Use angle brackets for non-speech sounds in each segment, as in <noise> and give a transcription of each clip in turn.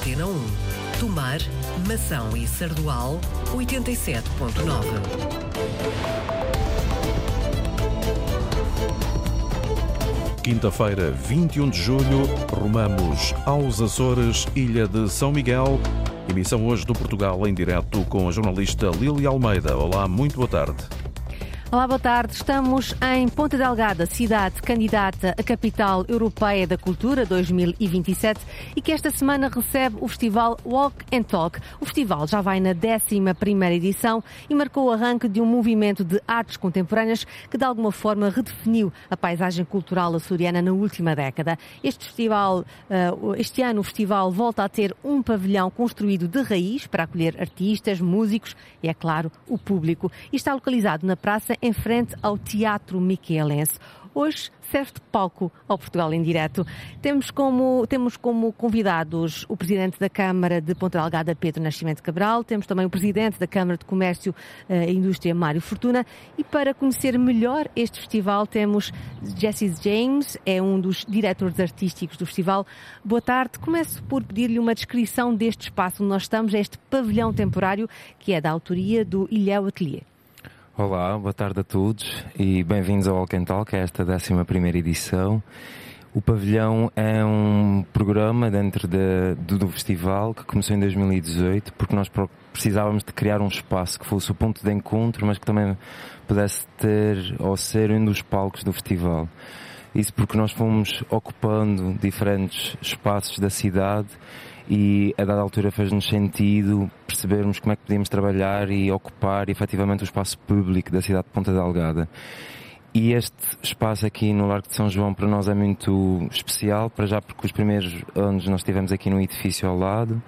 Antena 1. Tomar, Mação e Sardual, 87.9. Quinta-feira, 21 de julho, rumamos aos Açores, Ilha de São Miguel. Emissão hoje do Portugal em direto com a jornalista Lili Almeida. Olá, muito boa tarde. Olá, boa tarde. Estamos em Ponta Delgada, cidade candidata à Capital Europeia da Cultura 2027 e que esta semana recebe o festival Walk and Talk. O festival já vai na 11ª edição e marcou o arranque de um movimento de artes contemporâneas que de alguma forma redefiniu a paisagem cultural açoriana na última década. Este festival, eh, este ano o festival volta a ter um pavilhão construído de raiz para acolher artistas, músicos e, é claro, o público. E está localizado na Praça em frente ao Teatro Miquelense. Hoje serve de palco ao Portugal em Direto. Temos como, temos como convidados o Presidente da Câmara de Ponta Delgada, Pedro Nascimento Cabral, temos também o Presidente da Câmara de Comércio e Indústria, Mário Fortuna, e para conhecer melhor este festival temos Jesse James, é um dos diretores artísticos do festival. Boa tarde, começo por pedir-lhe uma descrição deste espaço onde nós estamos, este pavilhão temporário que é da autoria do Ilhéu Atelier. Olá, boa tarde a todos e bem-vindos ao Alcantal, que é esta 11 edição. O Pavilhão é um programa dentro de, do, do, festival que começou em 2018 porque nós precisávamos de criar um espaço que fosse o ponto de encontro, mas que também pudesse ter ou ser um dos palcos do festival. Isso porque nós fomos ocupando diferentes espaços da cidade e a dada altura fez-nos sentido percebermos como é que podíamos trabalhar e ocupar efetivamente o espaço público da cidade de Ponta Delgada. E este espaço aqui no Largo de São João para nós é muito especial, para já porque os primeiros anos nós estivemos aqui no edifício ao lado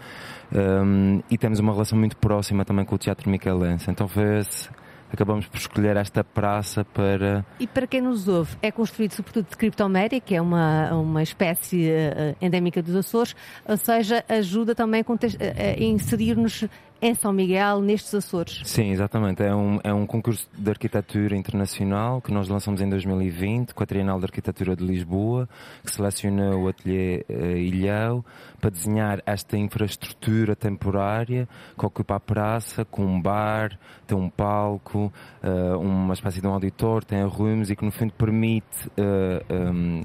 um, e temos uma relação muito próxima também com o Teatro Michelense. Então foi esse acabamos por escolher esta praça para. E para quem nos ouve, é construído sobretudo de criptoméria, que é uma, uma espécie uh, endémica dos Açores, ou seja, ajuda também a, a inserir-nos em São Miguel, nestes Açores. Sim, exatamente. É um, é um concurso de arquitetura internacional que nós lançamos em 2020 com a Trienal de Arquitetura de Lisboa, que seleciona o Ateliê uh, Ilhéu para desenhar esta infraestrutura temporária que ocupa a praça, com um bar, tem um palco, uh, uma espécie de um auditor, tem arrumos e que no fundo permite uh, um,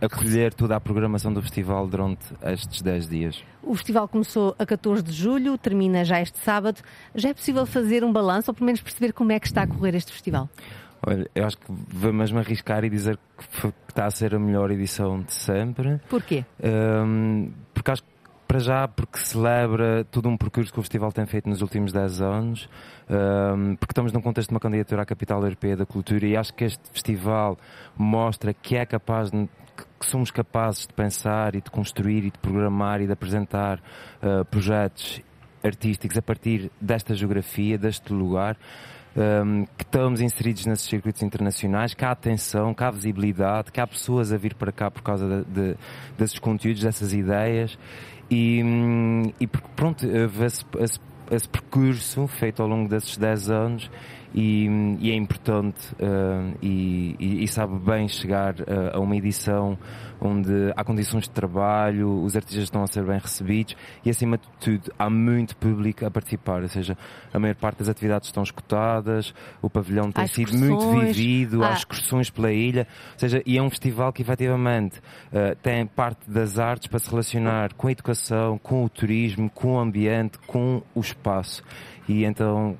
acolher toda a programação do festival durante estes 10 dias. O festival começou a 14 de julho, termina já este sábado. Já é possível fazer um balanço ou pelo menos perceber como é que está a correr este festival? Olha, eu acho que vou mesmo arriscar e dizer que está a ser a melhor edição de sempre. Porquê? Um, porque acho que para já, porque celebra todo um percurso que o festival tem feito nos últimos 10 anos, um, porque estamos num contexto de uma candidatura à Capital Europeia da Cultura e acho que este festival mostra que é capaz de, que somos capazes de pensar e de construir e de programar e de apresentar uh, projetos artísticos a partir desta geografia, deste lugar. Um, que estamos inseridos nesses circuitos internacionais, que há atenção, que há visibilidade, que há pessoas a vir para cá por causa de, de, desses conteúdos, dessas ideias e, hum, e pronto, esse, esse, esse percurso feito ao longo desses 10 anos e, e é importante uh, e, e, sabe bem chegar uh, a uma edição onde há condições de trabalho, os artistas estão a ser bem recebidos e acima de tudo há muito público a participar, ou seja, a maior parte das atividades estão escutadas, o pavilhão tem sido muito vivido, há excursões pela ilha, ou seja, e é um festival que efetivamente uh, tem parte das artes para se relacionar com a educação, com o turismo, com o ambiente, com o espaço. E então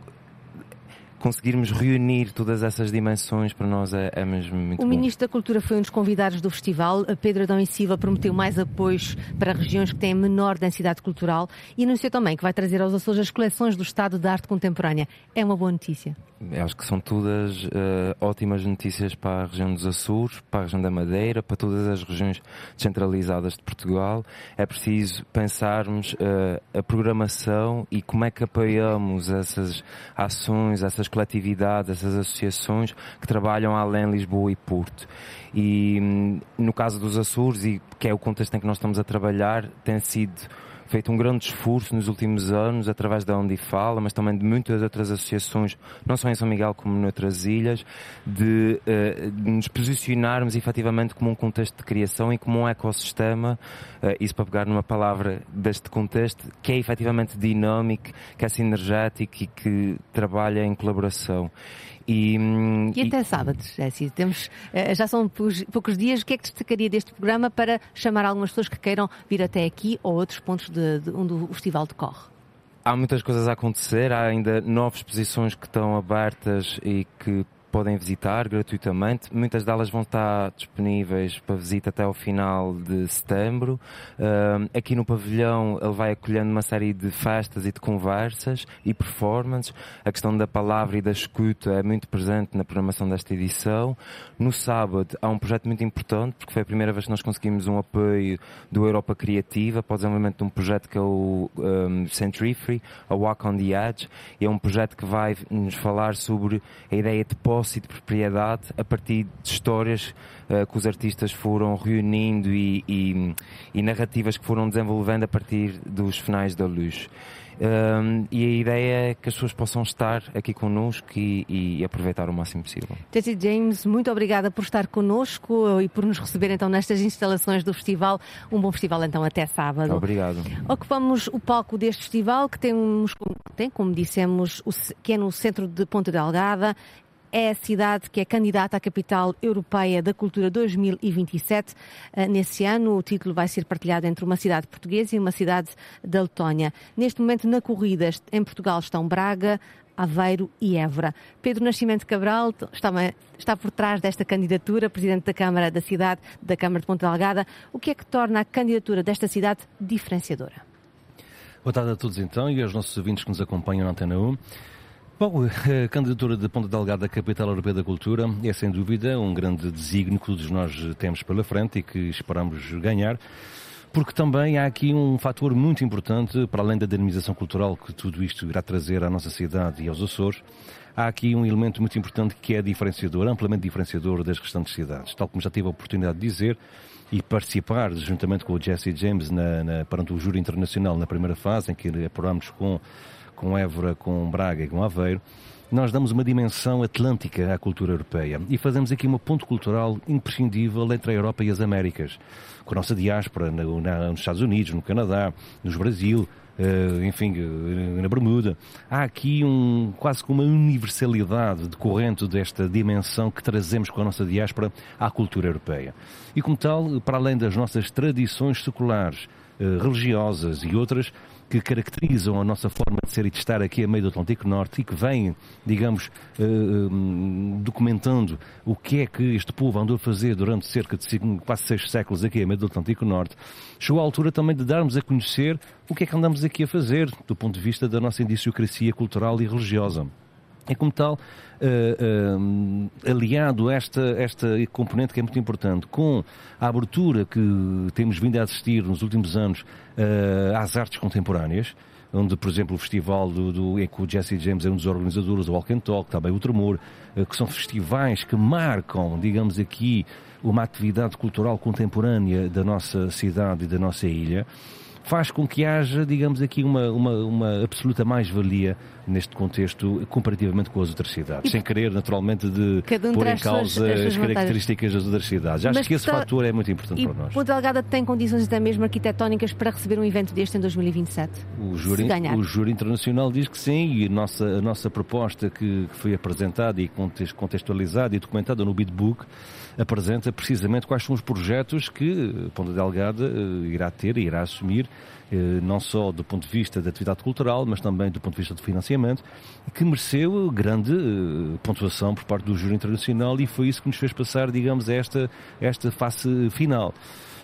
conseguirmos reunir todas essas dimensões para nós é, é mesmo muito O bom. Ministro da Cultura foi um dos convidados do festival. Pedro Adão e Silva prometeu mais apoios para regiões que têm menor densidade cultural e anunciou também que vai trazer aos Açores as coleções do Estado de Arte Contemporânea. É uma boa notícia. Acho que são todas uh, ótimas notícias para a região dos Açores, para a região da Madeira, para todas as regiões descentralizadas de Portugal. É preciso pensarmos uh, a programação e como é que apoiamos essas ações, essas coletividades, essas associações que trabalham além Lisboa e Porto. E hum, no caso dos Açores, e que é o contexto em que nós estamos a trabalhar, tem sido feito um grande esforço nos últimos anos, através da Onde Fala, mas também de muitas outras associações, não só em São Miguel como noutras ilhas, de, uh, de nos posicionarmos efetivamente como um contexto de criação e como um ecossistema, uh, isso para pegar numa palavra deste contexto, que é efetivamente dinâmico, que é sinergético e que trabalha em colaboração. E, e até e... sábado, Jéssica, temos, eh, já são poucos, poucos, dias. O que é que destacaria deste programa para chamar algumas pessoas que queiram vir até aqui ou outros pontos de, de onde o festival decorre? Há muitas coisas a acontecer, há ainda nove exposições que estão abertas e que podem visitar gratuitamente. Muitas delas vão estar disponíveis para visita até ao final de setembro. Aqui no pavilhão ele vai acolhendo uma série de festas e de conversas e performances. A questão da palavra e da escuta é muito presente na programação desta edição. No sábado há um projeto muito importante, porque foi a primeira vez que nós conseguimos um apoio do Europa Criativa para o desenvolvimento de um projeto que é o um, Centrifree, a Walk on the Edge. E é um projeto que vai nos falar sobre a ideia de pós posse de propriedade a partir de histórias uh, que os artistas foram reunindo e, e, e, narrativas que foram desenvolvendo a partir dos finais da luz. Um, e a ideia é que as pessoas possam estar aqui connosco e, e, aproveitar o máximo possível. Jessie James, muito obrigada por estar connosco e por nos receber então nestas instalações do festival. Um bom festival então até sábado. Obrigado. Ocupamos o palco deste festival que temos, tem, como dissemos, o, que é no centro de Ponta Delgada é a cidade que é candidata à capital europeia da cultura 2027. Ah, nesse ano, o título vai ser partilhado entre uma cidade portuguesa e uma cidade da Letónia. Neste momento, na corrida, em Portugal estão Braga, Aveiro e Évora. Pedro Nascimento Cabral está, por trás desta candidatura, presidente da Câmara da cidade, da Câmara de Ponta Delgada. O que é que torna a candidatura desta cidade diferenciadora? Boa tarde a todos então e aos nossos ouvintes que nos acompanham na Antena 1. Bom, a candidatura de Ponta Delgada à Capital Europeia da Cultura é sem dúvida um grande desígnio que todos nós temos pela frente e que esperamos ganhar, porque também há aqui um fator muito importante, para além da dinamização cultural que tudo isto irá trazer à nossa cidade e aos Açores, há aqui um elemento muito importante que é diferenciador, amplamente diferenciador das restantes cidades. Tal como já tive a oportunidade de dizer, e participar, juntamente com o Jesse James, na, na, perante o júri internacional na primeira fase, em que apuramos com com Évora, com Braga e com Aveiro, nós damos uma dimensão atlântica à cultura europeia e fazemos aqui uma ponto cultural imprescindível entre a Europa e as Américas, com a nossa diáspora nos Estados Unidos, no Canadá, no Brasil, eh, enfim, eh, na Bermuda. Há aqui um, quase como uma universalidade decorrente desta dimensão que trazemos com a nossa diáspora à cultura europeia. E como tal, para além das nossas tradições seculares, eh, religiosas e outras, que caracterizam a nossa forma de ser e de estar aqui a meio do Atlântico Norte e que vêm, digamos, eh, eh, documentando o que é que este povo andou a fazer durante cerca de cinco, quase seis séculos aqui a meio do Atlântico Norte, chegou a altura também de darmos a conhecer o que é que andamos aqui a fazer do ponto de vista da nossa indiciocracia cultural e religiosa. E como tal, uh, uh, aliado esta, esta componente que é muito importante, com a abertura que temos vindo a assistir nos últimos anos uh, às artes contemporâneas, onde, por exemplo, o festival do, do, em que o Jesse James é um dos organizadores, o Walk and Talk, também o Tremor, que são festivais que marcam, digamos aqui, uma atividade cultural contemporânea da nossa cidade e da nossa ilha faz com que haja, digamos aqui, uma, uma, uma absoluta mais-valia neste contexto comparativamente com as outras cidades, sem querer naturalmente de um pôr em causa as, as características das outras cidades. Acho Mas que esse está... fator é muito importante e para nós. O Delgada tem condições até mesmo arquitetónicas para receber um evento deste em 2027? O júri, o júri internacional diz que sim e a nossa, a nossa proposta que, que foi apresentada e contextualizada e documentada no Bitbook apresenta precisamente quais são os projetos que Ponta Delgada uh, irá ter e irá assumir, uh, não só do ponto de vista da atividade cultural, mas também do ponto de vista do financiamento, que mereceu grande pontuação por parte do júri internacional e foi isso que nos fez passar, digamos, a esta, esta face final.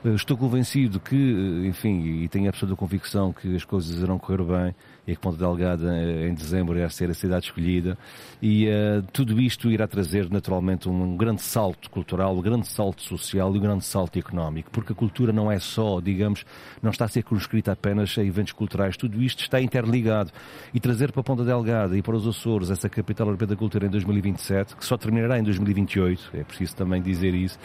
Estou convencido que, enfim, e tenho a absoluta convicção que as coisas irão correr bem e que Ponta Delgada eh, em dezembro irá ser a cidade escolhida. E uh, tudo isto irá trazer naturalmente um grande salto cultural, um grande salto social e um grande salto económico, porque a cultura não é só, digamos, não está a ser conscrita apenas a eventos culturais, tudo isto está interligado. E trazer para Ponta Delgada e para os Açores essa capital europeia da cultura em 2027, que só terminará em 2028, é preciso também dizer isso,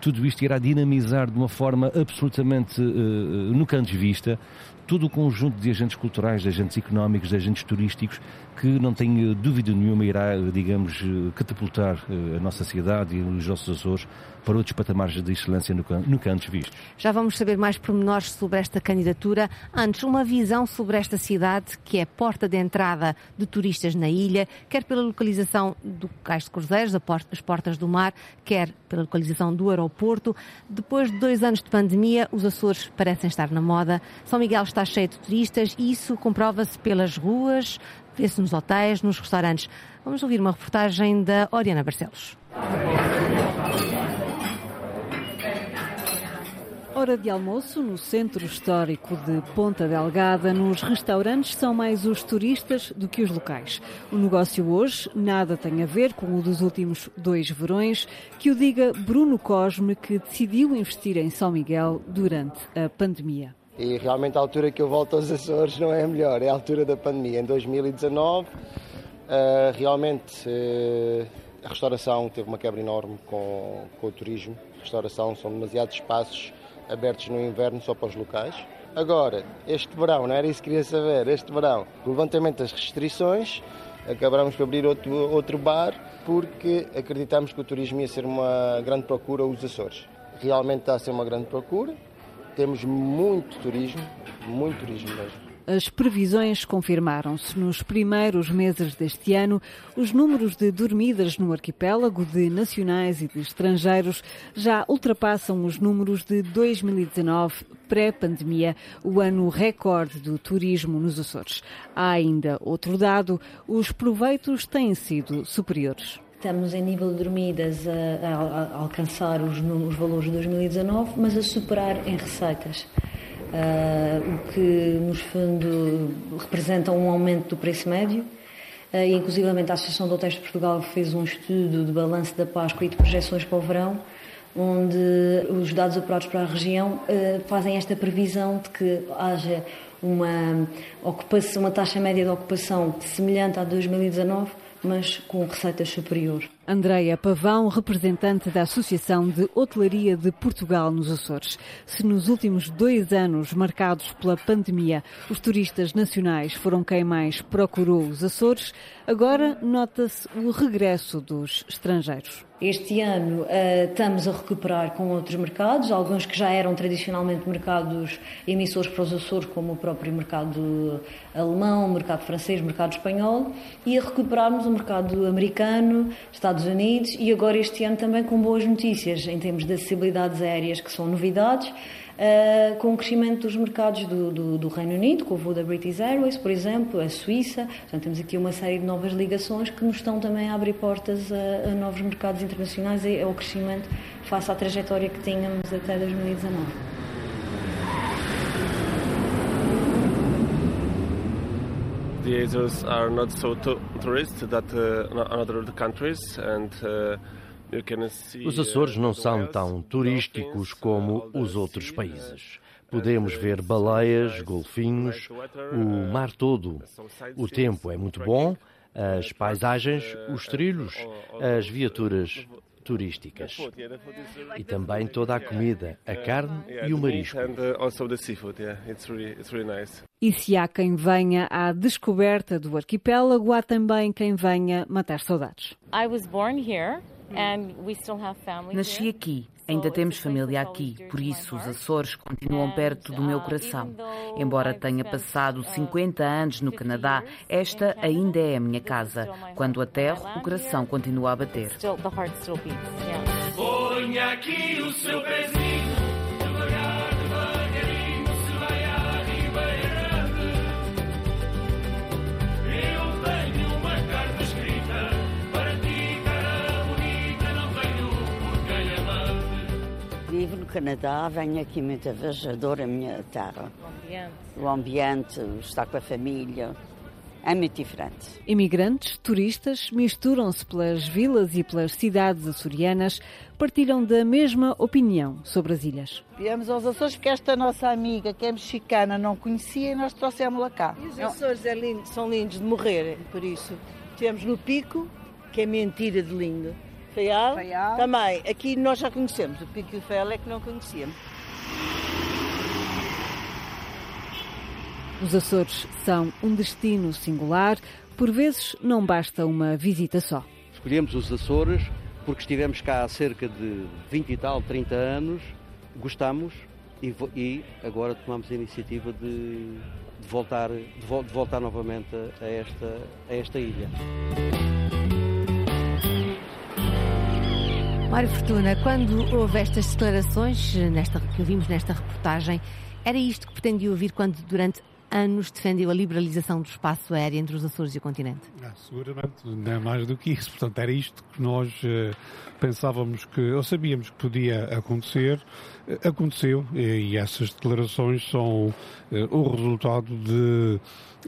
tudo isto irá dinamizar de uma forma absolutamente uh, nunca antes vista todo o conjunto de agentes culturais, de agentes económicos, de agentes turísticos, que não tenho dúvida nenhuma irá, digamos, catapultar a nossa cidade e os nossos Açores para outros patamares de excelência nunca antes vistos. Já vamos saber mais pormenores sobre esta candidatura. Antes, uma visão sobre esta cidade, que é porta de entrada de turistas na ilha, quer pela localização do Cais de Cruzeiros, as portas do mar, quer pela localização do aeroporto. Depois de dois anos de pandemia, os Açores parecem estar na moda. São Miguel está cheio de turistas e isso comprova-se pelas ruas, vê-se nos hotéis, nos restaurantes. Vamos ouvir uma reportagem da Oriana Barcelos. Hora de almoço no centro histórico de Ponta Delgada. Nos restaurantes são mais os turistas do que os locais. O negócio hoje nada tem a ver com o dos últimos dois verões, que o diga Bruno Cosme, que decidiu investir em São Miguel durante a pandemia. E realmente a altura que eu volto aos Açores não é a melhor, é a altura da pandemia. Em 2019, eh, realmente eh, a restauração teve uma quebra enorme com, com o turismo. A restauração são demasiados espaços abertos no inverno só para os locais. Agora, este verão, não era isso que queria saber, este verão, o levantamento das restrições, acabamos por abrir outro, outro bar porque acreditamos que o turismo ia ser uma grande procura aos Açores. Realmente está a ser uma grande procura, temos muito turismo, muito turismo mesmo. As previsões confirmaram-se. Nos primeiros meses deste ano, os números de dormidas no arquipélago de nacionais e de estrangeiros já ultrapassam os números de 2019, pré-pandemia, o ano recorde do turismo nos Açores. Há ainda outro dado: os proveitos têm sido superiores. Estamos em nível de dormidas a, a, a alcançar os, os valores de 2019, mas a superar em receitas. Uh, o que, no fundo, representa um aumento do preço médio. Uh, e, a Associação de Hotéis de Portugal fez um estudo de balanço da Páscoa e de projeções para o verão, onde os dados apurados para a região uh, fazem esta previsão de que haja uma, ocupação, uma taxa média de ocupação semelhante à de 2019, mas com receitas superiores. Andreia Pavão, representante da Associação de Hotelaria de Portugal nos Açores. Se nos últimos dois anos marcados pela pandemia os turistas nacionais foram quem mais procurou os Açores, agora nota-se o regresso dos estrangeiros. Este ano uh, estamos a recuperar com outros mercados, alguns que já eram tradicionalmente mercados emissores para os Açores, como o próprio mercado alemão, mercado francês, mercado espanhol, e a recuperarmos o mercado americano, Estados Unidos e agora este ano também com boas notícias em termos de acessibilidades aéreas, que são novidades, uh, com o crescimento dos mercados do, do, do, Reino Unido, com o voo da British Airways, por exemplo, a Suíça. Portanto, temos aqui uma série de novas ligações que nos estão também a abrir portas a, a novos mercados internacionais e ao crescimento face à trajetória que tínhamos até 2019. the Azores are not so tourist that uh, other countries and uh, os Açores não são tão turísticos como os outros países. Podemos ver baleias, golfinhos, o mar todo. O tempo é muito bom, as paisagens, os trilhos, as viaturas turísticas. E também toda a comida, a carne e o marisco. E se há quem venha à descoberta do arquipélago, há também quem venha matar saudades. Nasci aqui Ainda temos família aqui, por isso os Açores continuam perto do meu coração. Embora tenha passado 50 anos no Canadá, esta ainda é a minha casa. Quando aterro, o coração continua a bater. Ponha aqui o seu pezinho. Vivo no Canadá, venho aqui muitas vezes, adoro a minha terra. O ambiente. O ambiente, estar com a família. É muito diferente. Imigrantes, turistas, misturam-se pelas vilas e pelas cidades açorianas, partilham da mesma opinião sobre as ilhas. Viemos aos Açores porque esta nossa amiga, que é mexicana, não conhecia e nós trouxemos-la cá. E os Açores é lindo, são lindos de morrer, por isso. Estivemos no Pico, que é mentira de lindo Faial? Faial. Também. Aqui nós já conhecemos. O Pico e o Faial é que não conhecíamos. Os Açores são um destino singular. Por vezes, não basta uma visita só. Escolhemos os Açores porque estivemos cá há cerca de 20 e tal, 30 anos, gostamos e, e agora tomamos a iniciativa de, de voltar, de, de, voltar novamente a esta, a esta ilha. Mário Fortuna, quando houve estas declarações nesta, que ouvimos nesta reportagem, era isto que pretendia ouvir quando durante anos defendeu a liberalização do espaço aéreo entre os Açores e o continente? Ah, seguramente, não é mais do que isso. Portanto, era isto que nós uh, pensávamos que, ou sabíamos que podia acontecer. Uh, aconteceu e, e, essas declarações são uh, o resultado de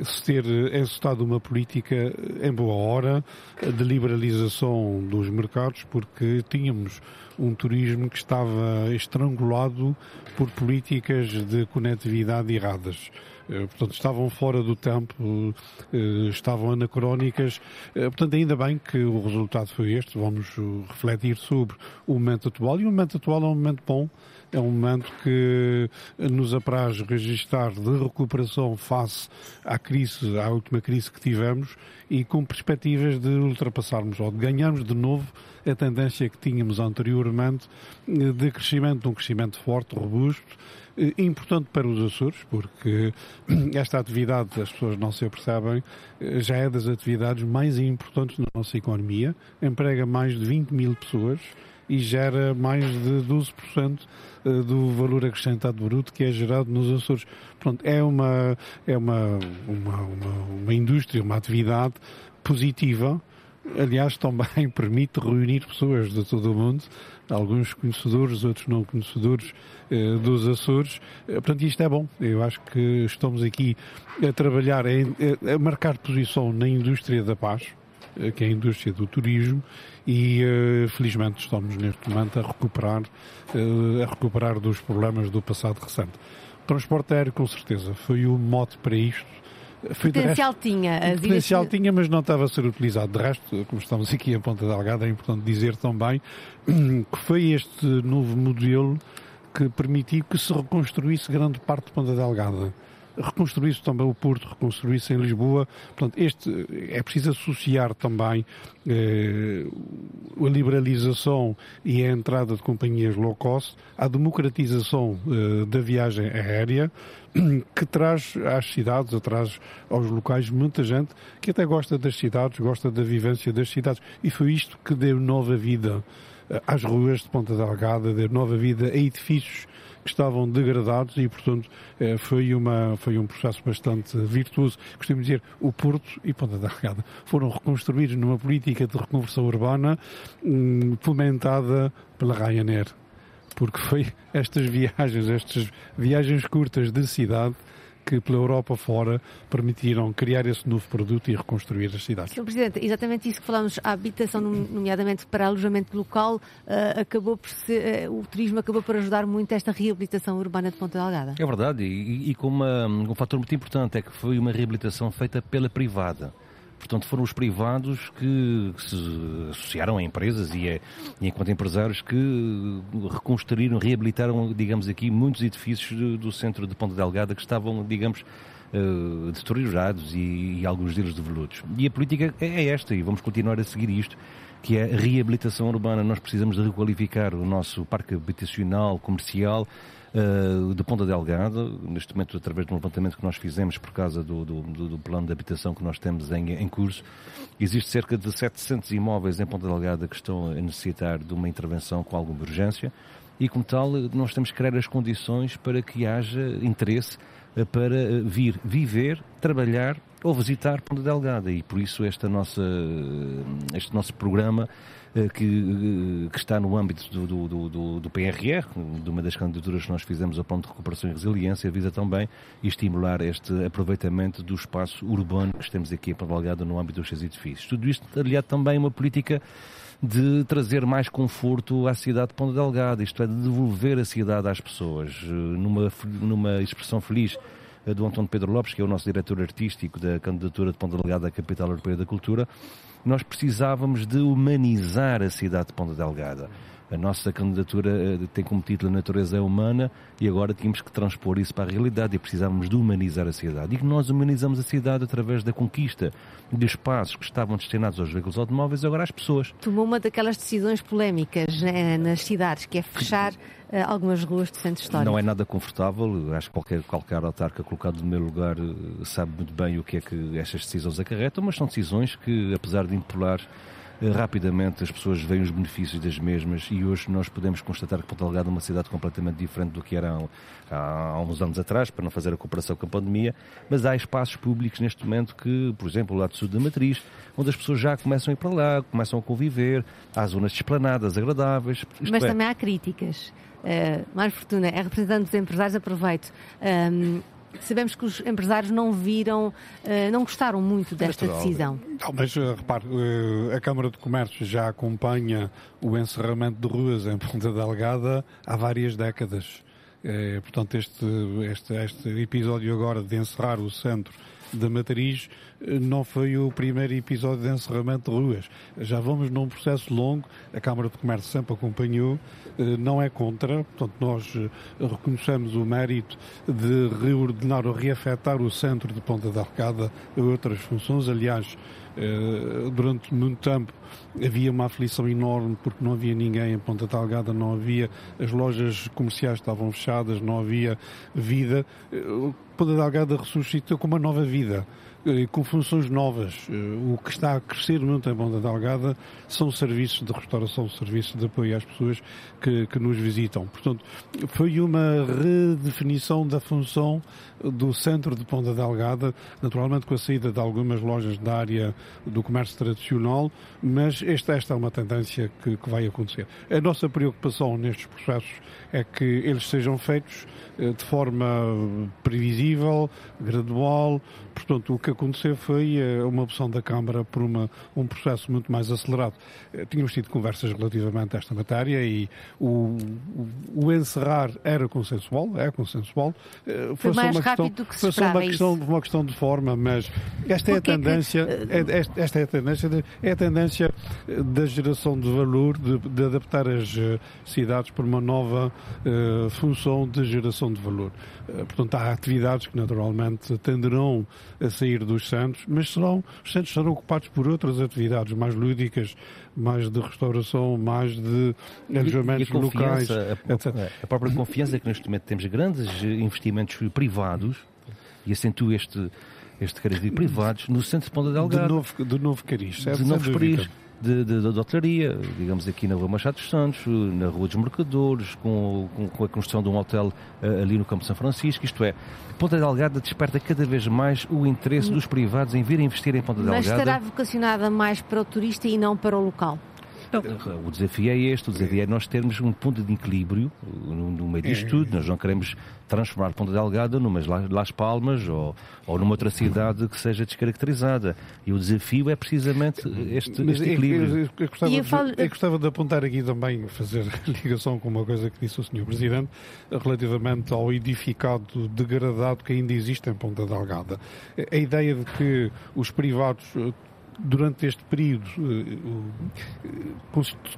se ter executado uma política em boa hora de liberalização dos mercados, porque tínhamos um turismo que estava estrangulado por políticas de conectividade erradas. Eh, portanto, estavam fora do tempo, eh, estavam anacrónicas. Eh, portanto, ainda bem que o resultado foi este. Vamos refletir sobre o momento atual. E o momento atual é um momento bom. É um momento que nos apraz registrar de recuperação face à crise, à última crise que tivemos e com perspectivas de ultrapassarmos ou de ganharmos de novo a tendência que tínhamos anteriormente de crescimento, de um crescimento forte, robusto, importante para os Açores, porque <clears throat> esta atividade, as pessoas não se apercebem, eh, já é das atividades mais importantes na nossa economia, emprega mais de 20 mil pessoas e gera mais de 12% eh, do valor acrescentado bruto que é gerado nos Açores. Pronto, é uma, é uma, uma, uma, uma indústria, uma atividade positiva, aliás, também <laughs> permite reunir pessoas de todo o mundo, alguns conhecedores, outros não conhecedores eh, dos Açores. Eh, portanto, isto é bom. Eu acho que estamos aqui a trabalhar, a, marcar posição na indústria da paz, eh, que é a indústria do turismo, e felizmente estamos neste momento a recuperar, a recuperar dos problemas do passado recente. Transporte aéreo, com certeza, foi o mote para isto foi potencial resto, tinha. As potencial ilhas... tinha, mas não estava a ser utilizado. De resto, como estamos aqui em Ponta Delgada, é importante dizer também <clears throat> que foi este novo modelo que permitiu que se reconstruísse grande parte de Ponta Delgada reconstruir-se também o Porto, reconstruir-se em Lisboa. Portanto, este, é preciso associar também eh, a liberalização e a entrada de companhias low cost à democratização eh, da viagem aérea, que traz às cidades, traz aos locais muita gente que até gosta das cidades, gosta da vivência das cidades. E foi isto que deu nova vida às ruas de Ponta Delgada, deu nova vida a edifícios que estavam degradados e, portanto, eh, foi, uma, foi um processo bastante virtuoso. Costumo dizer, o Porto e Ponta da Regada foram reconstruídos numa política de reconversão urbana hum, fomentada pela Ryanair. Porque foi <laughs> estas viagens, estas viagens curtas de cidade que pela Europa fora permitiram criar esse novo produto e reconstruir as cidades. Sr. Presidente, exatamente isso que falamos, a habitação, nomeadamente para alojamento local, uh, acabou por ser, uh, o turismo acabou por ajudar muito esta reabilitação urbana de Ponta Delgada. É verdade, e, e com uma, um fator muito importante, é que foi uma reabilitação feita pela privada. Portanto, foram os privados que, se associaram a empresas e, a, e, enquanto empresários que reconstruíram, reabilitaram, digamos aqui, muitos edifícios do, do centro de Ponta Delgada que estavam, digamos, uh, deteriorados e, e, alguns deles devolutos. E a política é, é esta e vamos continuar a seguir isto que é a reabilitação urbana. Nós precisamos de requalificar o nosso parque habitacional, comercial, uh, de Ponta Delgada, neste momento através de um levantamento que nós fizemos por causa do, do, do plano de habitação que nós temos em, em curso, existe cerca de 700 imóveis em Ponta Delgada que estão a necessitar de uma intervenção com alguma urgência e, como tal, nós temos que criar as condições para que haja interesse eh, para eh, vir viver, trabalhar ou visitar Ponta Delgada e por isso esta nossa, este nosso programa eh, que, eh, que está no âmbito do, do, do, do, PRR, de uma das candidaturas que nós fizemos ao Plano de Recuperação e Resiliência, visa também estimular este aproveitamento do espaço urbano que temos aqui para Delgado no âmbito dos seus edifícios. Tudo isto aliado também a uma política de trazer mais conforto à cidade de Ponta Delgada, isto é, de devolver a cidade às pessoas, eh, numa, numa expressão feliz do António Pedro Lopes, que é o nosso diretor artístico da candidatura de Ponta Delgada à Capital Europeia da Cultura, nós precisávamos de humanizar a cidade de Ponta Delgada. A nossa candidatura eh, tem como título a natureza é humana e agora tínhamos que transpor isso para a realidade e precisávamos de humanizar a cidade. E nós humanizamos a cidade através da conquista de espaços que estavam destinados aos veículos automóveis e agora às pessoas. Tomou uma daquelas decisões polémicas né, nas cidades, que é fechar uh, algumas ruas de centro histórico. Não é nada confortável. Acho que qualquer, qualquer autarca colocado no meu lugar eh, sabe muito bem o que é que estas decisões acarretam, mas são decisões que, apesar de impopular, eh, rapidamente as pessoas veem os benefícios das mesmas e hoje nós podemos constatar que Ponta Delgada é uma cidade completamente diferente do que era há, há uns anos atrás, para não fazer a comparação com a pandemia, mas há espaços públicos neste momento que, por exemplo, o lado sul da Matriz, onde as pessoas já começam a ir para lá, começam a conviver, há zonas desplanadas, agradáveis. Mas é... também há críticas. Uh, Mais Fortuna, é representante dos empresários, aproveito. Um, Sabemos que os empresários não viram, eh, não gostaram muito desta decisão. Não, mas eh, repare, eh, a Câmara de Comércio já acompanha o encerramento de ruas em <laughs> Ponta Delgada há várias décadas. portanto, este, este, este episódio agora de encerrar o centro da Matriz não foi o primeiro episódio de encerramento de ruas. Já vamos num processo longo, a Câmara de Comércio sempre acompanhou, eh, não é contra, portanto nós eh, reconhecemos o mérito de reordenar ou reafetar o centro de Ponta da Arcada a outras funções. Aliás, eh, durante muito tempo havia uma aflição enorme porque não havia ninguém em Ponta Delgada, não havia, as lojas comerciais estavam fechadas, não havia vida. Ponta Delgada ressuscitou com uma nova vida. Eh, com funções novas. Eh, o que está a crescer muito em Ponta Delgada são serviços de restauração, serviços de apoio às pessoas que, que nos visitam. Portanto, foi uma redefinição da função do centro de Ponta Delgada, naturalmente com a saída de algumas lojas da área do comércio tradicional, mas esta, esta é uma tendência que, que vai acontecer. A nossa preocupação nestes processos é que eles sejam feitos eh, de forma previsível, gradual. Portanto, o aconteceu foi eh, uma opção da Câmara por uma, um processo muito mais acelerado. Eh, tínhamos tido conversas relativamente a esta matéria e o, o, o encerrar era consensual, é consensual. Foi, foi mais uma rápido questão, do que se Foi só uma questão, uma questão de forma, mas esta é a tendência, que... é, esta é a tendência, de, é a tendência da geração de valor, de, de adaptar as cidades para uma nova uh, função de geração de valor. Uh, portanto, há atividades que naturalmente tenderão a sair dos centros, mas serão, os centros serão ocupados por outras atividades mais lúdicas, mais de restauração, mais de alojamentos locais. A, a própria confiança que neste momento temos grandes investimentos privados e acentua este este cariz de privados no centro de Ponta Delgada. De novo, de novo cariz, certo? De novo cariz de, de, de, de hotelaria, digamos aqui na Rua Machado dos Santos, na Rua dos Mercadores, com, com, com a construção de um hotel uh, ali no Campo São Francisco, isto é, Ponta Delgada desperta cada vez mais o interesse dos privados em vir investir em Ponta Delgada. Mas estará vocacionada mais para o turista e não para o local? Não, o desafio é este, o desafio é nós termos um ponto de equilíbrio no, no meio disto tudo. Nós não queremos transformar Ponta Delgada numa Las Palmas ou, ou numa outra cidade que seja descaracterizada. E o desafio é precisamente este, este equilíbrio. Eu, eu, eu, gostava de, falo... eu, gostava de, apontar aqui também, fazer <laughs> ligação com uma coisa que disse o Sr. Presidente, relativamente ao edificado degradado que ainda existe em Ponta Delgada. A ideia de que os privados durante este período eh,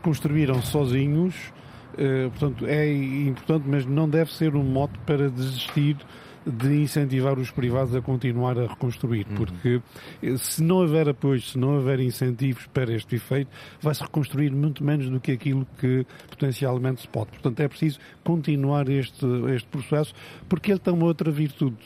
construíram sozinhos, eh, portanto é importante, mas não deve ser um mote para desistir de incentivar os privados a continuar a reconstruir, uhum. porque eh, se não houver apoio, se não houver incentivos para este efeito, vai-se reconstruir muito menos do que aquilo que potencialmente se pode. Portanto, é preciso continuar este, este processo, porque ele tem uma outra virtude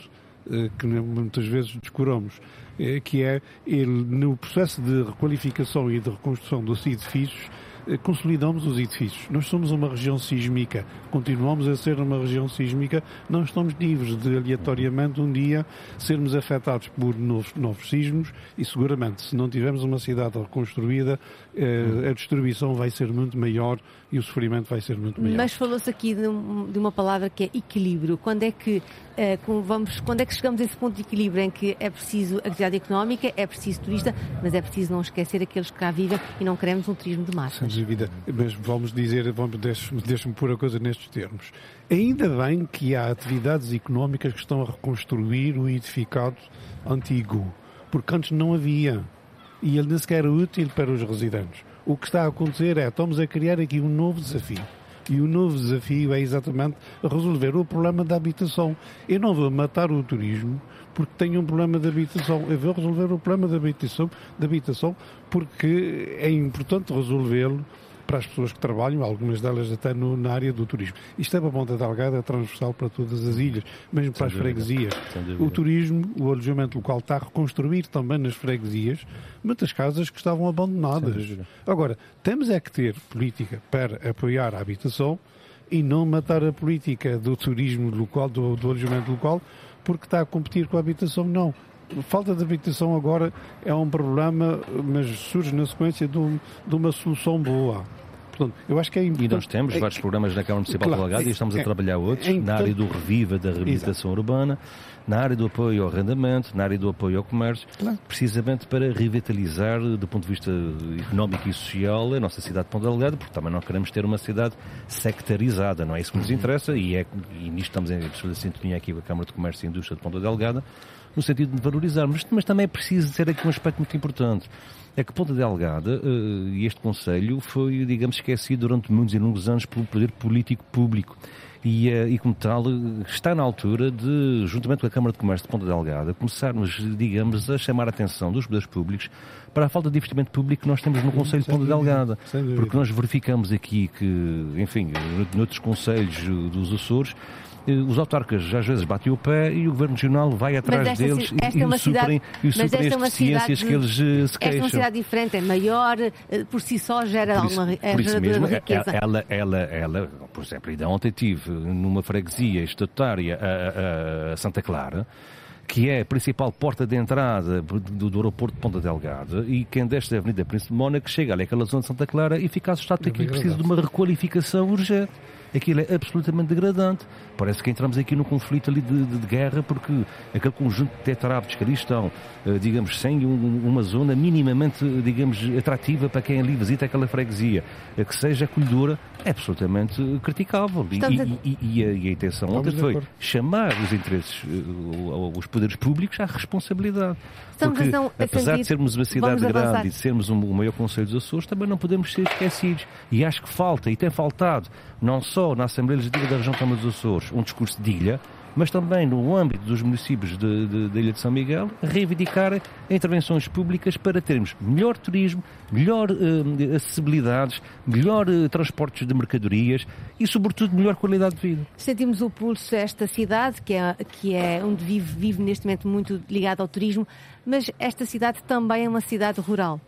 que muitas vezes descuramos eh, que é ele, no processo de requalificação e de reconstrução dos edifícios, eh, consolidamos os edifícios. Nós somos uma região sísmica, continuamos a ser uma região sísmica, não estamos livres de aleatoriamente um dia sermos afetados por novos, novos sismos e seguramente se não tivermos uma cidade reconstruída, eh, a distribuição vai ser muito maior e o sofrimento vai ser muito maior. Mas falou-se aqui de, um, uma palavra que é equilíbrio. Quando é que eh, vamos, quando é que chegamos a esse ponto de equilíbrio em que é preciso atividade económica, é preciso turista, mas é preciso não esquecer aqueles que cá vivem e não queremos um turismo de massa. Sem dúvida. Mas vamos dizer, vamos, deixe-me deixe pôr a coisa nestes termos. Ainda bem que há atividades económicas que estão a reconstruir o edificado antigo, porque antes não havia. E ele nem sequer era útil para os residentes. O que está a acontecer é, estamos a criar aqui um novo desafio. E o novo desafio é exatamente resolver o problema da habitação. Eu não vou matar o turismo porque tenho um problema de habitação. Eu vou resolver o problema da habitação, de habitação porque é importante resolvê-lo para as pessoas que trabalham, algumas delas até no, na área do turismo. Isto é uma ponta delgada transversal para todas as ilhas, mesmo para Sem as dúvida. freguesias. O turismo, o alojamento local está a reconstruir também nas freguesias muitas casas que estavam abandonadas. Agora, temos é que ter política para apoiar a habitação e não matar a política do turismo local, do, do alojamento local, porque está a competir com a habitação. Não falta de habitação agora é um problema, mas surge na sequência de, um, de uma solução boa. Portanto, eu acho que é importante. E nós temos vários programas na Câmara Municipal claro, de Algado e estamos a é, trabalhar outros, é na área do reviva da reabilitação Exato. urbana, na área do apoio ao arrendamento, na área do apoio ao comércio, claro. precisamente para revitalizar, do ponto de vista económico e social, a nossa cidade de Ponta Delgada, porque também não queremos ter uma cidade sectarizada, não é isso que nos uhum. interessa, e, é, e nisto estamos em absoluta sintonia aqui com a Câmara de Comércio e Indústria de Ponta Delgada, no sentido de valorizar. Mas, mas também é preciso dizer aqui um aspecto muito importante. É que Ponta Delgada uh, e este Conselho foi, digamos, esquecido durante muitos e longos anos pelo poder político público. E, uh, e, como tal, está na altura de, juntamente com a Câmara de Comércio de Ponta Delgada, começarmos, digamos, a chamar a atenção dos poderes públicos para a falta de investimento público que nós temos no Conselho de Ponta Delgada. Porque nós verificamos aqui que, enfim, noutros conselhos dos Açores, eh, os autarcas às vezes batem o pé e o Governo Regional vai atrás deles e, é suprem, e suprem as deficiências que eles uh, se queixam. Esta é uma cidade diferente, é maior, uh, por si só gera por isso, alguma é por isso mesmo, riqueza. Ela, ela, ela, por exemplo, ainda ontem tive numa freguesia estatutária a, a, a Santa Clara, que é a principal porta de entrada do, do aeroporto de Ponta Delgada, e quem desce da Avenida Príncipe de Mónaco chega ali àquela zona de Santa Clara e fica assustado porque aquilo precisa de uma requalificação urgente aquilo é absolutamente degradante. Parece que entramos aqui num conflito ali de, de, de guerra, porque aquele conjunto de tetrapodes que ali estão, uh, digamos, sem um, uma zona minimamente, digamos, atrativa para quem ali visita aquela freguesia, uh, que seja acolhedora, é absolutamente criticável. E, a... E, e, a, e, a, intenção ontem foi chamar os interesses, uh, os poderes públicos à responsabilidade. Estamos Porque, então, apesar de sermos uma cidade grande e de sermos um, o maior Conselho dos Açores, também não podemos ser esquecidos. E acho que falta, e tem faltado, não só na Assembleia Legislativa da Região Câmara dos Açores, um discurso de ilha, mas também no âmbito dos municípios da Ilha de São Miguel, reivindicar intervenções públicas para termos melhor turismo, melhor uh, acessibilidades, melhor uh, transportes de mercadorias e, sobretudo, melhor qualidade de vida. Sentimos o pulso desta cidade, que é, que é onde vive, vive neste momento muito ligado ao turismo, mas esta cidade também é uma cidade rural.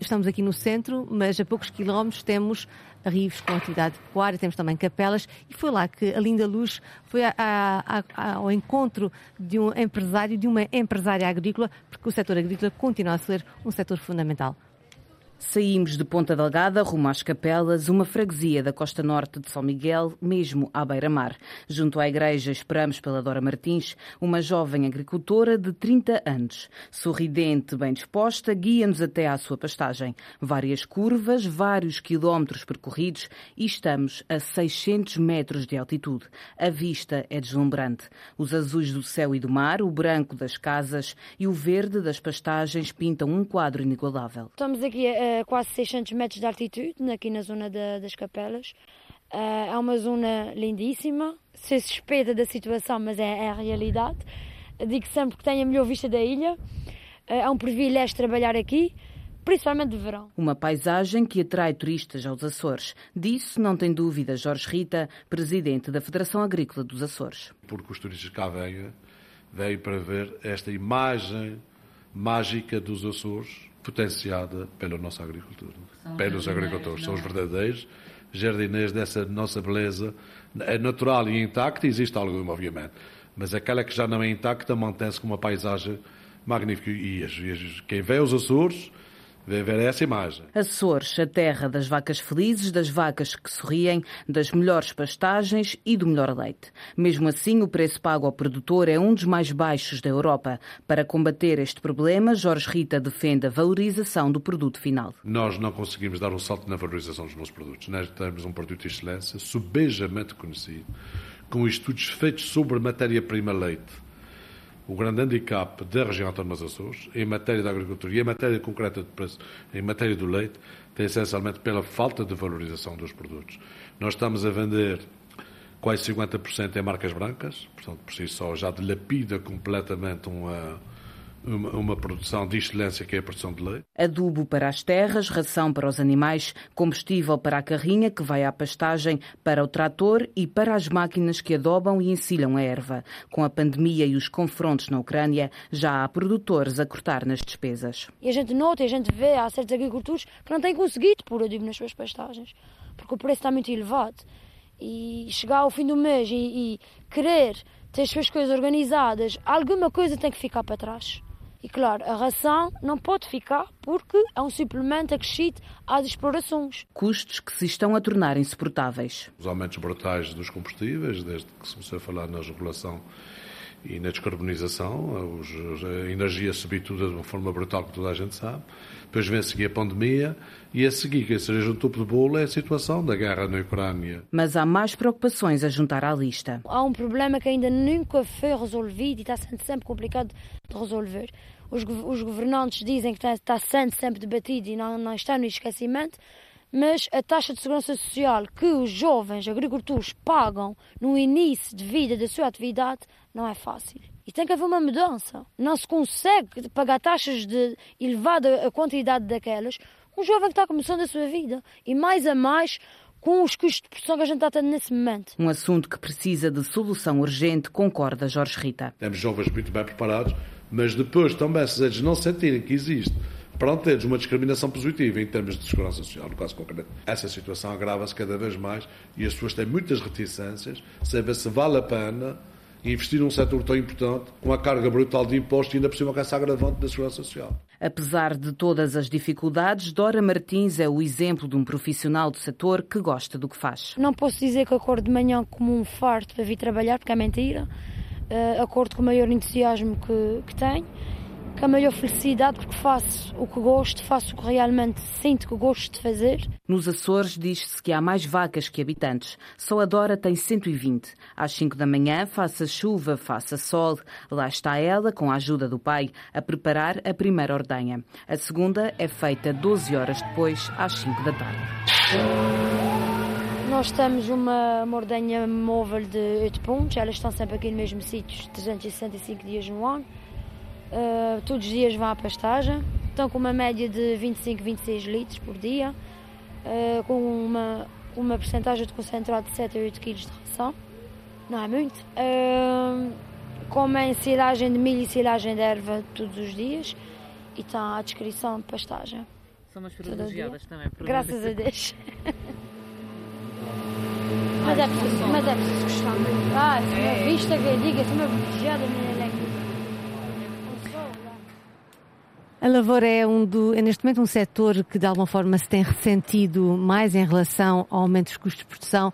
Estamos aqui no centro, mas a poucos quilómetros temos rios com atividade pecuária, temos também capelas, e foi lá que a Linda Luz foi a, a, a, ao encontro de um empresário, de uma empresária agrícola, porque o setor agrícola continua a ser um setor fundamental. Saímos de Ponta Delgada rumo às Capelas, uma freguesia da costa norte de São Miguel, mesmo à beira-mar. Junto à igreja esperamos pela Dora Martins, uma jovem agricultora de 30 anos. Sorridente, bem disposta, guia-nos até à sua pastagem. Várias curvas, vários quilómetros percorridos e estamos a 600 metros de altitude. A vista é deslumbrante. Os azuis do céu e do mar, o branco das casas e o verde das pastagens pintam um quadro inigualável. Estamos aqui a quase 600 metros de altitude, aqui na zona de, das Capelas. Uh, é uma zona lindíssima. Se suspeita da situação, mas é, é, a realidade. Digo sempre que tem a melhor vista da ilha. Uh, é um privilégio trabalhar aqui, principalmente de verão. Uma paisagem que atrai turistas aos Açores. Disso não tem dúvida Jorge Rita, presidente da Federação Agrícola dos Açores. Porque os turistas cá vêm, vêm para ver esta imagem mágica dos Açores potenciada pela nossa agricultura, são pelos agricultores. São os verdadeiros jardineiros dessa nossa beleza. É natural e intacta, existe algum movimento, mas aquela que já não é intacta mantém-se com uma paisagem magnífica. E quem vê os Açores ver essa imagem. Açores, a terra das vacas felizes, das vacas que sorriem, das melhores pastagens e do melhor leite. Mesmo assim, o preço pago ao produtor é um dos mais baixos da Europa. Para combater este problema, Jorge Rita defende a valorização do produto final. Nós não conseguimos dar um salto na valorização dos nossos produtos. Nós temos um produto de excelência, subejamente conhecido, com estudos feitos sobre matéria-prima leite o grande handicap da região autónoma dos Açores, em matéria da agricultura e em matéria concreta de preço, em matéria do leite, tem essencialmente pela falta de valorização dos produtos. Nós estamos a vender quase 50% em marcas brancas, portanto, por si só já dilapida completamente uma uma, uma, produção de excelência que é a produção de leite. Adubo para as terras, ração para os animais, combustível para a carrinha que vai à pastagem, para o trator e para as máquinas que adobam e ensilham a erva. Com a pandemia e os confrontos na Ucrânia, já há produtores a cortar nas despesas. E a gente nota, e a gente vê, há certos agricultores que não têm conseguido pôr adubo nas suas pastagens, porque o preço está muito elevado. E chegar ao fim do mês e, e querer ter as suas coisas organizadas, alguma coisa tem que ficar para trás. E claro, a ração não pode ficar porque é um suplemento acrescido às explorações. Custos que se estão a tornar insuportáveis. Os aumentos brutais dos combustíveis, desde que se começou a falar na regulação e na descarbonização, a energia subiu tudo de uma forma brutal, como toda a gente sabe. Depois vem a seguir a pandemia e a seguir, que seja no topo do bolo, é a situação da guerra na Ucrânia. Mas há mais preocupações a juntar à lista. Há um problema que ainda nunca foi resolvido e está sendo sempre complicado de resolver. Os, os governantes dizem que está, sendo sempre debatido e não, não está no esquecimento, mas a taxa de segurança social que os jovens agricultores pagam no início de vida da sua atividade não é fácil. E tem que haver uma mudança. Não se consegue pagar taxas de elevada quantidade daquelas um jovem que está começando a sua vida. E mais a mais com os custos de produção que a gente está tendo nesse momento. Um assunto que precisa de solução urgente, concorda Jorge Rita. Temos jovens muito bem preparados, mas depois também, se eles não sentirem que existe para teres uma discriminação positiva em termos de segurança social, no caso concreto, essa situação agrava-se cada vez mais e as pessoas têm muitas reticências, saber se vale a pena investir num setor tão importante, com a carga brutal de impostos e ainda por cima com essa agravante da segurança social. Apesar de todas as dificuldades, Dora Martins é o exemplo de um profissional do setor que gosta do que faz. Não posso dizer que acordo de manhã como um farto para vir trabalhar, porque é mentira. Uh, acordo com o maior entusiasmo que, que tenho com a maior felicidade porque faço o que gosto, faço o que realmente sinto que gosto de fazer. Nos Açores diz-se que há mais vacas que habitantes. Só a Dora tem 120. Às 5 da manhã, faça chuva, faça sol. Lá está ela, com a ajuda do pai, a preparar a primeira ordenha. A segunda é feita 12 horas depois, às 5 da tarde. Nós temos uma, uma ordenha móvel de 8 pontos, elas estão sempre aqui no mesmo sítio, 365 dias no ano. Uh, todos os dias vão à pastagem, estão com uma média de 25, 26 litros por dia, uh, com uma, uma porcentagem de concentrado de 7 a 8 kg de ração, não é muito. Uh, comem silagem de milho e silagem de erva todos os dias e está à descrição de pastagem. São umas privilegiadas também. Graças a Deus. <laughs> mas, é preciso, mas é preciso gostar muito. Ah, se é. vista que diga, sou uma privilegiada, minha A lavoura é, um do, é neste momento um setor que de alguma forma se tem ressentido mais em relação ao aumento dos custos de produção.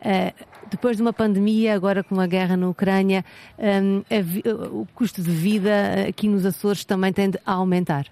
Uh, depois de uma pandemia, agora com a guerra na Ucrânia, a, o custo de vida aqui nos Açores também tende a aumentar.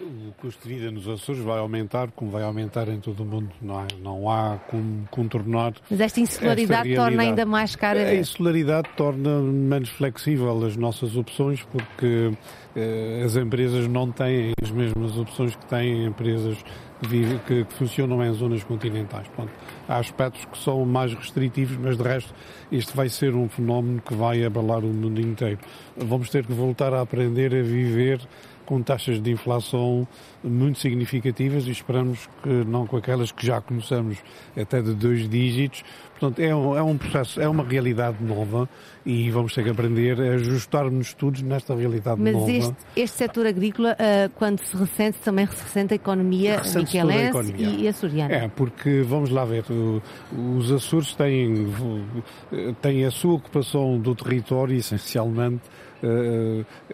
O custo de vida nos Açores vai aumentar, como vai aumentar em todo o mundo. Não, é? não há como contornar. Mas esta insularidade esta torna ainda mais cara. A insularidade torna menos flexível as nossas opções, porque eh, as empresas não têm as mesmas opções que têm empresas que, vive, que, que funcionam em zonas continentais. Pronto, há aspectos que são mais restritivos, mas de resto este vai ser um fenómeno que vai abalar o mundo inteiro. Vamos ter que voltar a aprender a viver com taxas de inflação muito significativas e esperamos que não com aquelas que já conhecemos até de dois dígitos. Portanto, é um, é um processo, é uma realidade nova e vamos ter que aprender a ajustar-nos todos nesta realidade Mas nova. Mas este, este setor agrícola, uh, quando se ressente, também se ressente a economia miquelense e, e açoriana. É, porque, vamos lá ver, os Açores têm, têm a sua ocupação do território, essencialmente,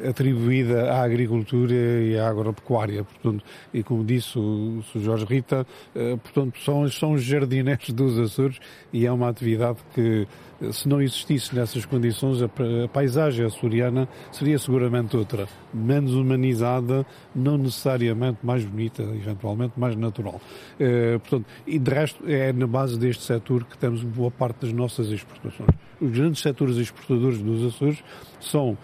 atribuída à agricultura e à agropecuária. Portanto, e como disse o, o Jorge Rita, uh, portanto, são, são os jardineiros dos Açores e é uma atividade que se não existisse nessas condições, a, paisagem açoriana seria seguramente outra, menos humanizada, não necessariamente mais bonita, eventualmente mais natural. Eh, portanto, e de resto, é na base deste setor que temos boa parte das nossas exportações. Os grandes setores exportadores dos Açores são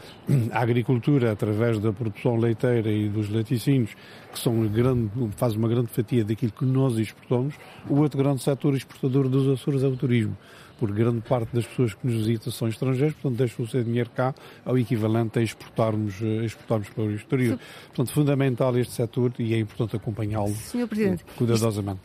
a agricultura, através da produção leiteira e dos laticínios, que são grande, faz uma grande fatia daquilo que nós exportamos. O outro grande setor exportador dos Açores é o turismo por grande parte das pessoas que nos visitam são estrangeiros, portanto deixam o seu dinheiro cá ao equivalente a exportarmos, a exportarmos para o exterior. Portanto, fundamental este setor e é importante acompanhá-lo cuidadosamente.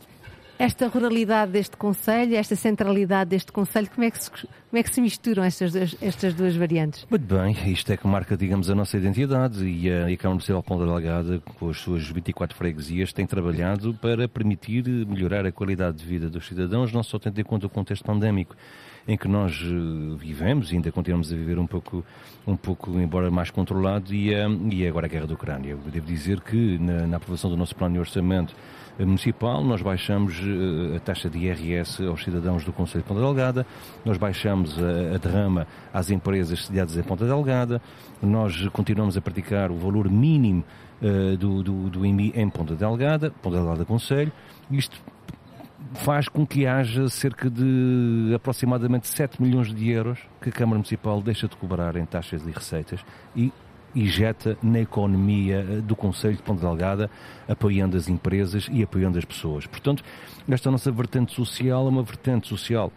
Esta ruralidade deste Conselho, esta centralidade deste Conselho, como é que se, como é que se misturam estas duas, estas duas variantes? Muito bem, isto é que marca, digamos, a nossa identidade e a, e a Câmara Municipal de Ponta Delgada, com as suas 24 freguesias, tem trabalhado para permitir melhorar a qualidade de vida dos cidadãos, não só tendo em conta o contexto pandémico em que nós eh, vivemos e ainda continuamos a viver um pouco, um pouco embora mais controlado, e, eh, e agora a guerra da Ucrânia. Eu devo dizer que na, na aprovação do nosso plano de orçamento municipal, nós baixamos eh, a taxa de IRS aos cidadãos do Conselho de Ponta Delgada, nós baixamos a, a derrama às empresas sediadas em Ponta Delgada, nós continuamos a praticar o valor mínimo uh, do, do, do IMI em Ponta Delgada, Ponta Delgada Conselho, isto faz com que haja cerca de aproximadamente 7 milhões de euros que a Câmara Municipal deixa de cobrar em taxas e receitas e injeta na economia do Conselho de Ponte Delgada, apoiando as empresas e apoiando as pessoas. Portanto, esta nossa vertente social é uma vertente social,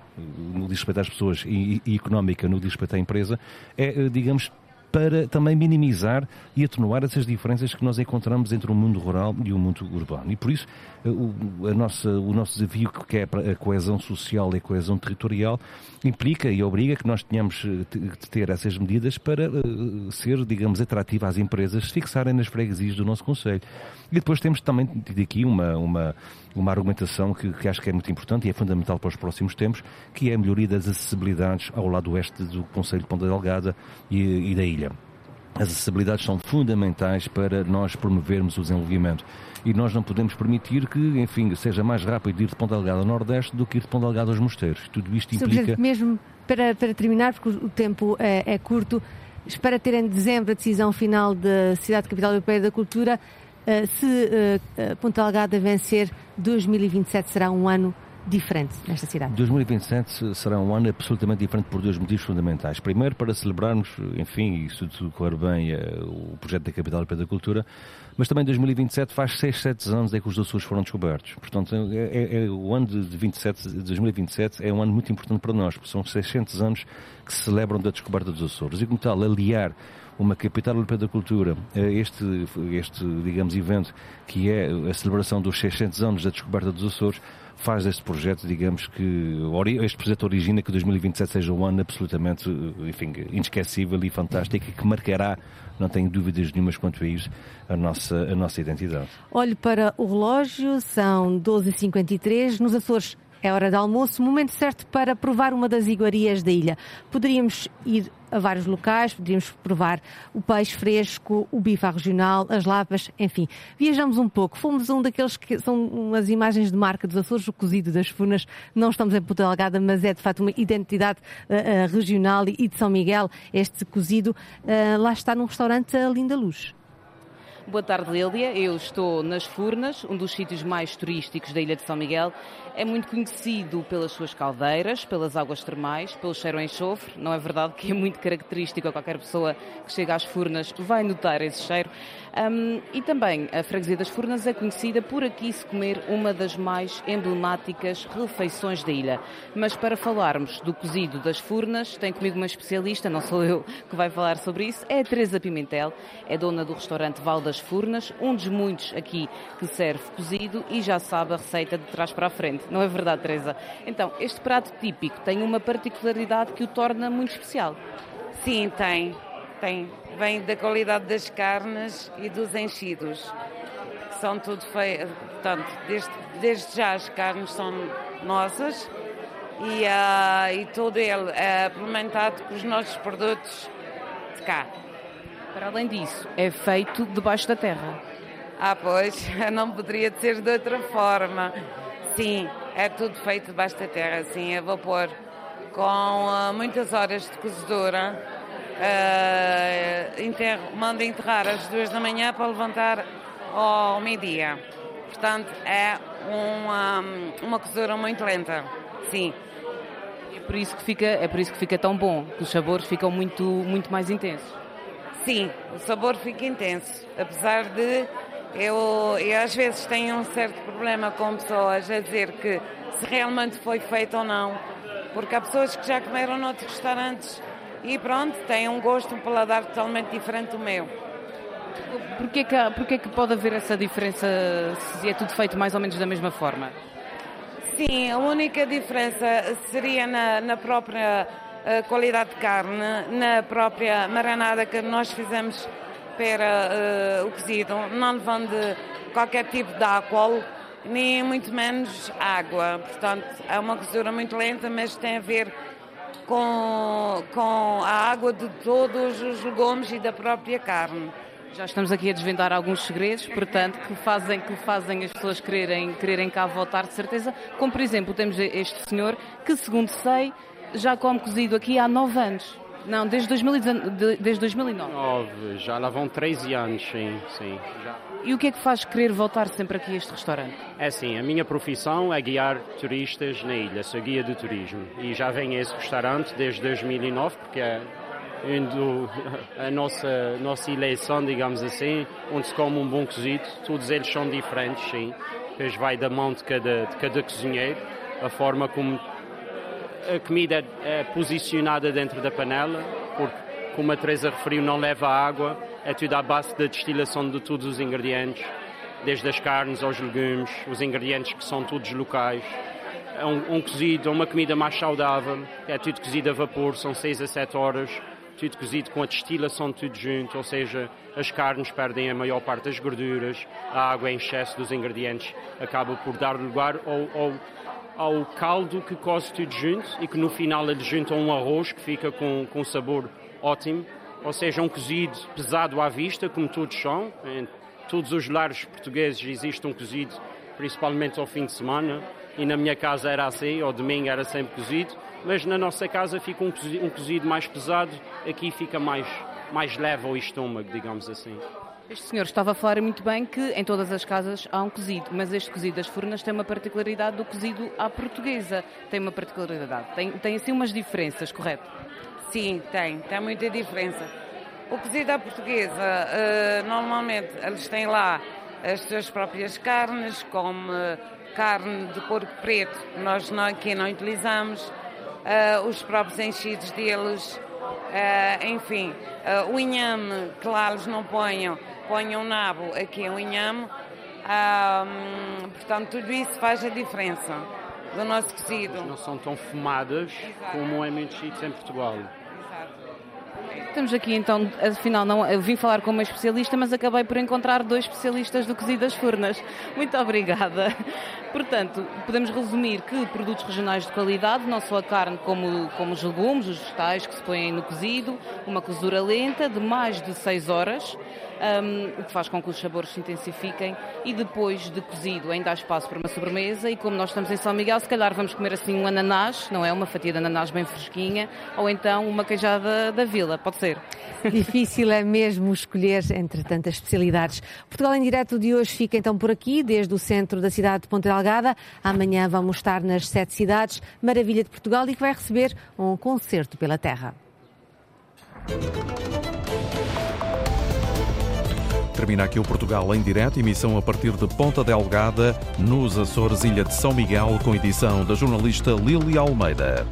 no respeito às pessoas, e, e económica no respeito à empresa, é, eh, digamos, para também minimizar e atenuar essas diferenças que nós encontramos entre o mundo rural e o mundo urbano. E por isso, o, nossa, o nosso desafio que é a coesão social e a coesão territorial implica e obriga que nós tenhamos de ter essas medidas para uh, ser, digamos, atrativa às empresas se fixarem nas freguesias do nosso Conselho. E depois temos também tido aqui uma, uma, uma argumentação que, que, acho que é muito importante e é fundamental para os próximos tempos, que é a melhoria das acessibilidades ao lado oeste do Conselho de Ponta Delgada e, e da ilha. As acessibilidades são fundamentais para nós promovermos o desenvolvimento. E nós não podemos permitir que, enfim, seja mais rápido ir de Ponta Delgada ao Nordeste do que ir de Ponta Delgada aos Mosteiros. Tudo isto implica... mesmo para, para terminar, porque o tempo é, é curto, espera ter em dezembro a decisão final da Cidade Capital Europeia da Cultura. Uh, se uh, Ponta Delgada vencer, 2027 será um ano diferente nesta cidade? 2027 será um ano absolutamente diferente por dois motivos fundamentais. Primeiro, para celebrarmos, enfim, e se tudo correr bem, eh, o projeto da Capital Europeia da Cultura, mas também 2027 faz 6, 7 anos é que os Açores foram descobertos. Portanto, é, é, é, o ano de, 27, de 2027 é um ano muito importante para nós, porque são 600 anos que se celebram da descoberta dos Açores. E como tal, aliar uma capital europeia da cultura, este, este, digamos, evento que é a celebração dos 600 anos da descoberta dos Açores, faz deste projeto, digamos que este projeto origina que 2027 seja um ano absolutamente, enfim, inesquecível e fantástico e que marcará, não tenho dúvidas nenhumas quanto a isso, a nossa, a nossa identidade. Olho para o relógio, são 12h53, nos Açores é hora de almoço, momento certo para provar uma das iguarias da ilha. Poderíamos ir a vários locais, poderíamos provar o peixe fresco, o bife regional, as lapas, enfim. Viajamos um pouco, fomos um daqueles que são umas imagens de marca dos Açores, o cozido das Furnas. Não estamos em Ponta Delgada, mas é de facto uma identidade uh, regional e de São Miguel, este cozido. Uh, lá está num restaurante a Linda Luz. Boa tarde, Lélia. Eu estou nas Furnas, um dos sítios mais turísticos da Ilha de São Miguel. É muito conhecido pelas suas caldeiras, pelas águas termais, pelo cheiro a enxofre. Não é verdade que é muito característico a qualquer pessoa que chega às Furnas vai notar esse cheiro. Um, e também a freguesia das Furnas é conhecida por aqui se comer uma das mais emblemáticas refeições da ilha. Mas para falarmos do cozido das Furnas, tem comigo uma especialista, não sou eu que vai falar sobre isso, é a Teresa Pimentel, é dona do restaurante Val das Furnas, um dos muitos aqui que serve cozido e já sabe a receita de trás para a frente. Não é verdade, Teresa? Então, este prato típico tem uma particularidade que o torna muito especial. Sim, tem. Tem. Vem da qualidade das carnes e dos enchidos. São tudo feitos. Portanto, desde, desde já as carnes são nossas e, uh, e todo ele é implementado com os nossos produtos de cá. Para além disso, é feito debaixo da terra. Ah, pois, <laughs> não poderia ser de outra forma. Sim, é tudo feito debaixo da terra, sim, a vapor, com uh, muitas horas de cozedura. Uh, enterro, mando enterrar às duas da manhã para levantar ao meio-dia. Portanto, é uma, uma cozedura muito lenta, sim. É por isso que fica, é por isso que fica tão bom, que os sabores ficam muito, muito mais intensos. Sim, o sabor fica intenso, apesar de eu, eu às vezes tenho um certo problema com pessoas a dizer que se realmente foi feito ou não, porque há pessoas que já comeram noutros restaurantes e pronto, têm um gosto, um paladar totalmente diferente do meu. Porquê que, porquê que pode haver essa diferença se é tudo feito mais ou menos da mesma forma? Sim, a única diferença seria na, na própria uh, qualidade de carne, na própria marinada que nós fizemos para uh, o cozido, não levando qualquer tipo de álcool, nem muito menos água. Portanto, é uma cozedura muito lenta, mas tem a ver com, com a água de todos os legumes e da própria carne. Já estamos aqui a desvendar alguns segredos, portanto, que fazem, que fazem as pessoas quererem, quererem cá voltar de certeza. Como, por exemplo, temos este senhor que, segundo sei, já come cozido aqui há nove anos. Não, desde, 2019, desde 2009. Já lá vão 13 anos, sim. sim já. E o que é que faz querer voltar sempre aqui a este restaurante? É assim, a minha profissão é guiar turistas na ilha, sou guia de turismo. E já venho a esse restaurante desde 2009, porque é indo <laughs> a nossa, nossa eleição, digamos assim, onde se come um bom cozido. Todos eles são diferentes, sim. Depois vai da mão de cada, de cada cozinheiro, a forma como a comida é posicionada dentro da panela, porque, como a Teresa referiu, não leva água, é tudo à base da destilação de todos os ingredientes, desde as carnes aos legumes, os ingredientes que são todos locais. É um, um cozido, uma comida mais saudável, é tudo cozido a vapor, são 6 a 7 horas, tudo cozido com a destilação de tudo junto, ou seja, as carnes perdem a maior parte das gorduras, a água em excesso dos ingredientes acaba por dar lugar ao, ao ao caldo que coze tudo junto e que no final eles juntam um arroz que fica com, com sabor ótimo. Ou seja, um cozido pesado à vista, como todos são. Em todos os lares portugueses existe um cozido, principalmente ao fim de semana. E na minha casa era assim, ao domingo era sempre cozido. Mas na nossa casa fica um cozido, um cozido mais pesado, aqui fica mais, mais leve ao estômago, digamos assim. Este senhor estava a falar muito bem que em todas as casas há um cozido, mas este cozido das Furnas tem uma particularidade do cozido à portuguesa. Tem uma particularidade, tem, tem assim umas diferenças, correto? Sim, tem, tem muita diferença. O cozido à portuguesa, uh, normalmente eles têm lá as suas próprias carnes, como uh, carne de porco preto, nós não, aqui não utilizamos, uh, os próprios enchidos deles, enfim, o inhame que lá eles não ponham, ponham nabo, aqui é um inhame. Um, portanto, tudo isso faz a diferença do nosso cozido. Não são tão fumadas Exato. como é sítios em Portugal. Estamos aqui então, afinal, não, eu vim falar com uma especialista, mas acabei por encontrar dois especialistas do cozido das furnas. Muito obrigada. Portanto, podemos resumir que produtos regionais de qualidade, não só a carne como, como os legumes, os vegetais que se põem no cozido, uma cozura lenta de mais de 6 horas, um, o que faz com que os sabores se intensifiquem e depois de cozido ainda há espaço para uma sobremesa e como nós estamos em São Miguel, se calhar vamos comer assim um ananás, não é? Uma fatia de ananás bem fresquinha ou então uma queijada da vila, pode ser? <laughs> Difícil é mesmo escolher entre tantas especialidades. Portugal em Direto de hoje fica então por aqui, desde o centro da cidade de Ponta Delgada. Amanhã vamos estar nas sete cidades, Maravilha de Portugal, e que vai receber um concerto pela terra. Termina aqui o Portugal em direto, emissão a partir de Ponta Delgada, nos Açores, Ilha de São Miguel, com edição da jornalista Lili Almeida.